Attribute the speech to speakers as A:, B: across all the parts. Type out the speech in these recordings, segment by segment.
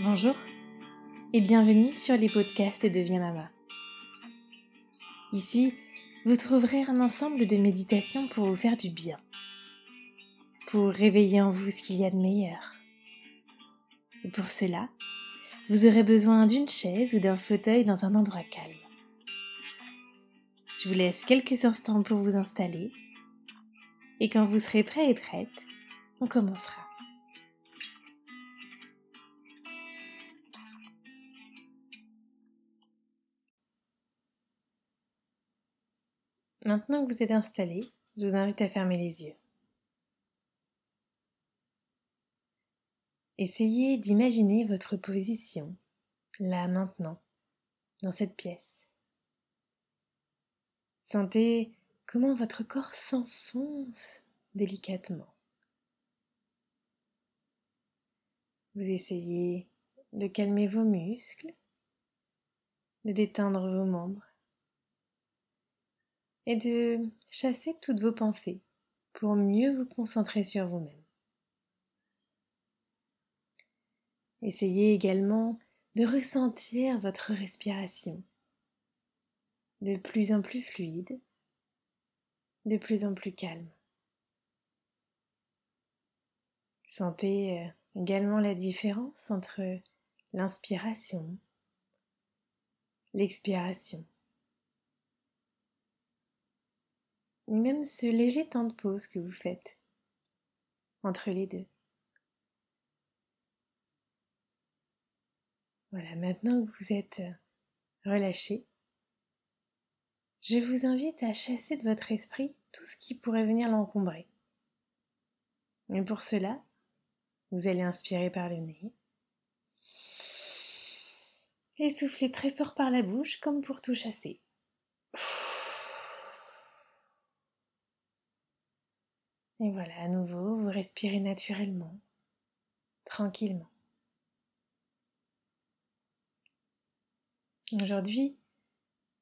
A: Bonjour et bienvenue sur les podcasts de Deviens Mama. Ici, vous trouverez un ensemble de méditations pour vous faire du bien, pour réveiller en vous ce qu'il y a de meilleur. Et pour cela, vous aurez besoin d'une chaise ou d'un fauteuil dans un endroit calme. Je vous laisse quelques instants pour vous installer et quand vous serez prêt et prête, on commencera. Maintenant que vous êtes installé, je vous invite à fermer les yeux. Essayez d'imaginer votre position, là maintenant, dans cette pièce. Sentez comment votre corps s'enfonce délicatement. Vous essayez de calmer vos muscles, de détendre vos membres et de chasser toutes vos pensées pour mieux vous concentrer sur vous-même. Essayez également de ressentir votre respiration de plus en plus fluide, de plus en plus calme. Sentez euh, également la différence entre l'inspiration, l'expiration. Même ce léger temps de pause que vous faites entre les deux. Voilà, maintenant que vous êtes relâché, je vous invite à chasser de votre esprit tout ce qui pourrait venir l'encombrer. Et pour cela, vous allez inspirer par le nez et souffler très fort par la bouche comme pour tout chasser. Et voilà, à nouveau, vous respirez naturellement, tranquillement. Aujourd'hui,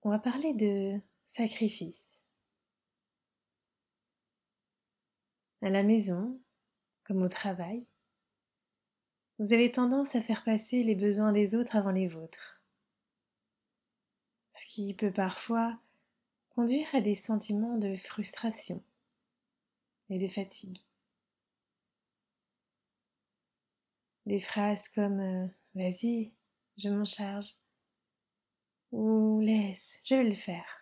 A: on va parler de sacrifice. À la maison, comme au travail, vous avez tendance à faire passer les besoins des autres avant les vôtres, ce qui peut parfois conduire à des sentiments de frustration et de fatigue. Des phrases comme euh, Vas-y, je m'en charge ou Laisse, je vais le faire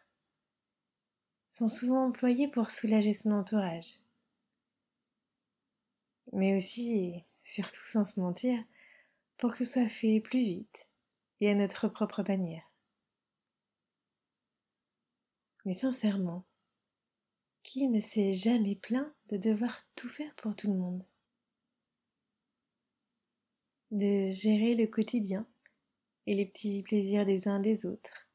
A: sont souvent employées pour soulager son entourage. Mais aussi, et surtout sans se mentir, pour que ce soit fait plus vite et à notre propre manière. Mais sincèrement, qui ne s'est jamais plaint de devoir tout faire pour tout le monde. De gérer le quotidien et les petits plaisirs des uns des autres,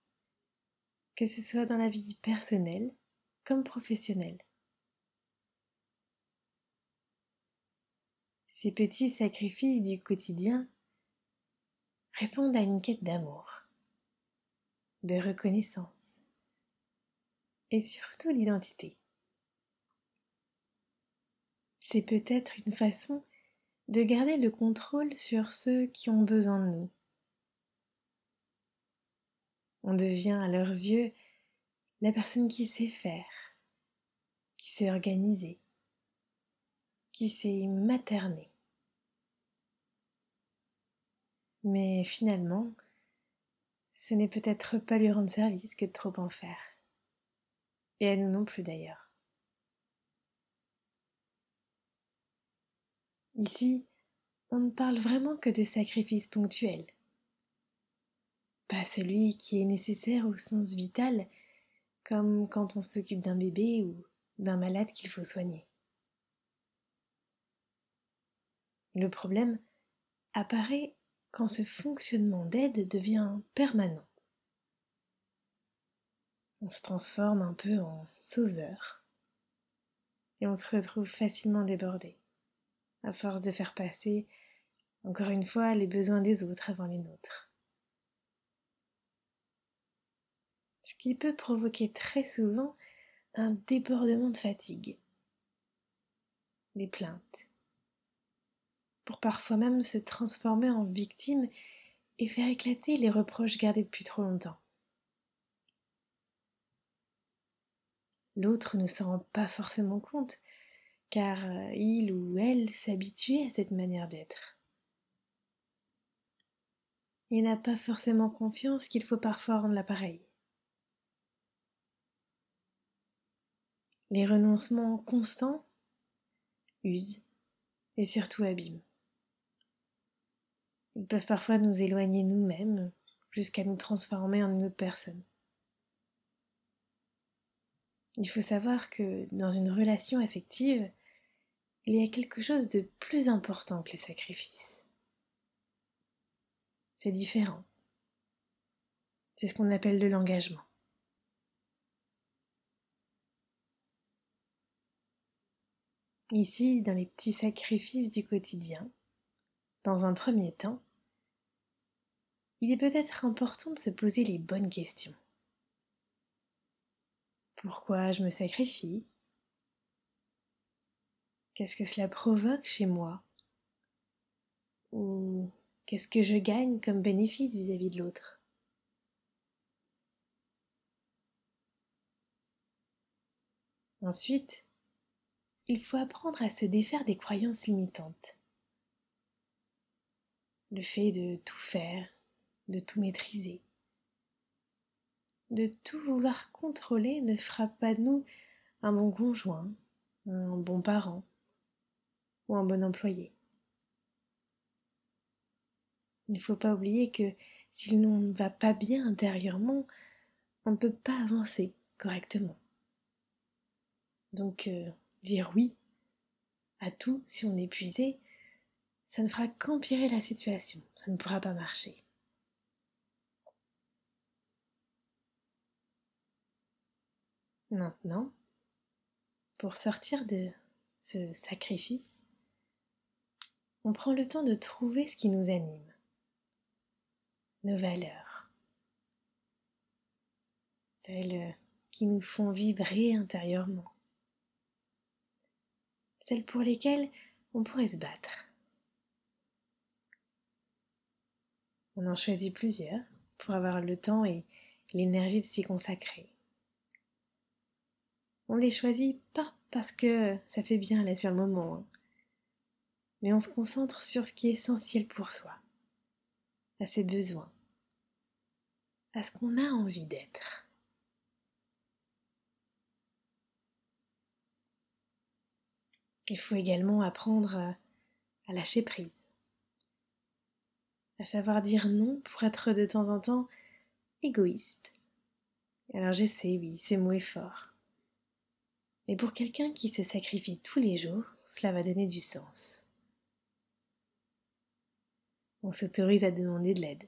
A: que ce soit dans la vie personnelle comme professionnelle. Ces petits sacrifices du quotidien répondent à une quête d'amour, de reconnaissance et surtout d'identité c'est peut-être une façon de garder le contrôle sur ceux qui ont besoin de nous. On devient à leurs yeux la personne qui sait faire, qui sait organiser, qui sait materner. Mais finalement, ce n'est peut-être pas lui rendre service que de trop en faire. Et à nous non plus d'ailleurs. Ici, on ne parle vraiment que de sacrifice ponctuel, pas celui qui est nécessaire au sens vital, comme quand on s'occupe d'un bébé ou d'un malade qu'il faut soigner. Le problème apparaît quand ce fonctionnement d'aide devient permanent. On se transforme un peu en sauveur et on se retrouve facilement débordé à force de faire passer, encore une fois, les besoins des autres avant les nôtres. Ce qui peut provoquer très souvent un débordement de fatigue, des plaintes, pour parfois même se transformer en victime et faire éclater les reproches gardés depuis trop longtemps. L'autre ne s'en rend pas forcément compte, car euh, il ou elle s'habitue à cette manière d'être. Et n'a pas forcément confiance qu'il faut parfois rendre l'appareil. Les renoncements constants usent et surtout abîment. Ils peuvent parfois nous éloigner nous-mêmes jusqu'à nous transformer en une autre personne. Il faut savoir que dans une relation affective, il y a quelque chose de plus important que les sacrifices. C'est différent. C'est ce qu'on appelle de l'engagement. Ici, dans les petits sacrifices du quotidien, dans un premier temps, il est peut-être important de se poser les bonnes questions. Pourquoi je me sacrifie? Qu'est-ce que cela provoque chez moi? Ou qu'est-ce que je gagne comme bénéfice vis-à-vis de l'autre? Ensuite, il faut apprendre à se défaire des croyances limitantes. Le fait de tout faire, de tout maîtriser, de tout vouloir contrôler ne fera pas de nous un bon conjoint, un bon parent ou un bon employé. Il ne faut pas oublier que si l'on ne va pas bien intérieurement, on ne peut pas avancer correctement. Donc, euh, dire oui à tout si on est épuisé, ça ne fera qu'empirer la situation, ça ne pourra pas marcher. Maintenant, pour sortir de ce sacrifice, on prend le temps de trouver ce qui nous anime, nos valeurs, celles qui nous font vibrer intérieurement celles pour lesquelles on pourrait se battre. On en choisit plusieurs pour avoir le temps et l'énergie de s'y consacrer. On les choisit pas parce que ça fait bien là sur le moment, hein. Mais on se concentre sur ce qui est essentiel pour soi, à ses besoins, à ce qu'on a envie d'être. Il faut également apprendre à, lâcher prise, à savoir dire non pour être de temps en temps égoïste. Alors je sais, oui, ce mot est fort. Mais pour quelqu'un qui se sacrifie tous les jours, cela va donner du sens. On s'autorise à demander de l'aide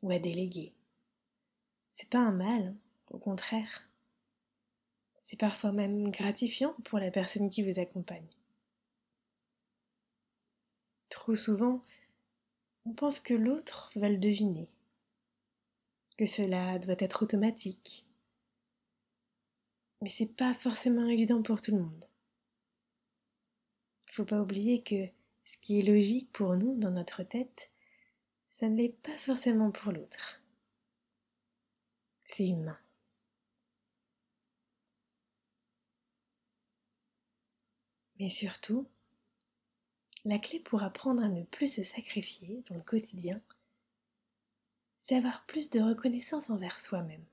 A: ou à déléguer. C'est pas un mal, au contraire. C'est parfois même gratifiant pour la personne qui vous accompagne. Trop souvent, on pense que l'autre va le deviner, que cela doit être automatique. Mais c'est pas forcément évident pour tout le monde. Il faut pas oublier que ce qui est logique pour nous dans notre tête, ça ne l'est pas forcément pour l'autre. C'est humain. Mais surtout, la clé pour apprendre à ne plus se sacrifier dans le quotidien, c'est avoir plus de reconnaissance envers soi-même.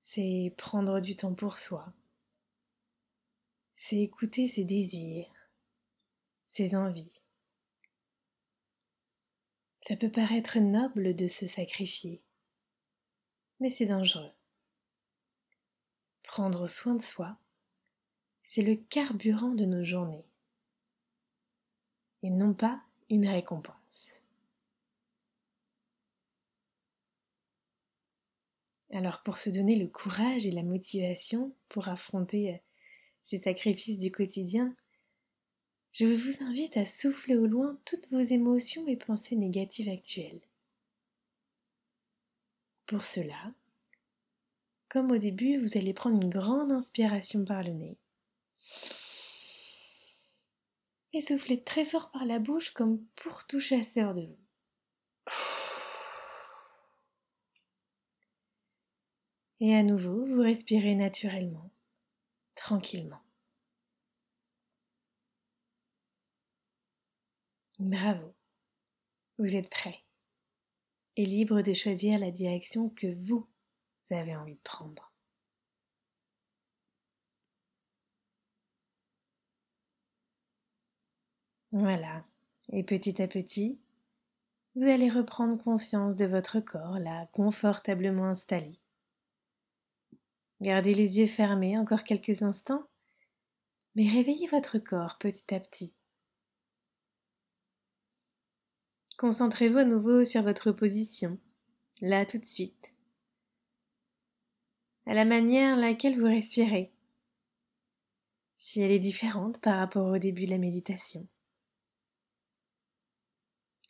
A: C'est prendre du temps pour soi. C'est écouter ses désirs, ses envies. Ça peut paraître noble de se sacrifier, mais c'est dangereux. Prendre soin de soi, c'est le carburant de nos journées, et non pas une récompense. Alors pour se donner le courage et la motivation pour affronter euh, ces sacrifices du quotidien, je vous invite à souffler au loin toutes vos émotions et pensées négatives actuelles. Pour cela, comme au début, vous allez prendre une grande inspiration par le nez Et soufflez très fort par la bouche comme pour tout chasseur de vous. Et à nouveau, vous respirez naturellement, tranquillement. Bravo, vous êtes prêt et libre de choisir la direction que vous avez envie de prendre. Voilà, et petit à petit, vous allez reprendre conscience de votre corps là, confortablement installé. Gardez les yeux fermés encore quelques instants, mais réveillez votre corps petit à petit. Concentrez-vous à nouveau sur votre position, là tout de suite, à la manière laquelle vous respirez, si elle est différente par rapport au début de la méditation,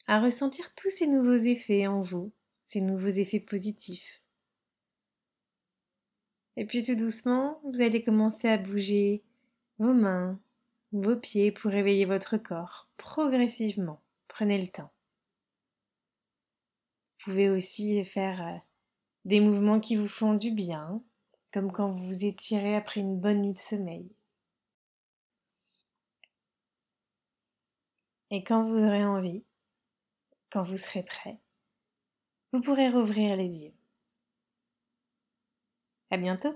A: à ressentir tous ces nouveaux effets en vous, ces nouveaux effets positifs. Et puis tout doucement, vous allez commencer à bouger vos mains, vos pieds pour réveiller votre corps progressivement. Prenez le temps. Vous pouvez aussi faire euh, des mouvements qui vous font du bien, comme quand vous vous étirez après une bonne nuit de sommeil. Et quand vous aurez envie, quand vous serez prêt, vous pourrez rouvrir les yeux. À bientôt!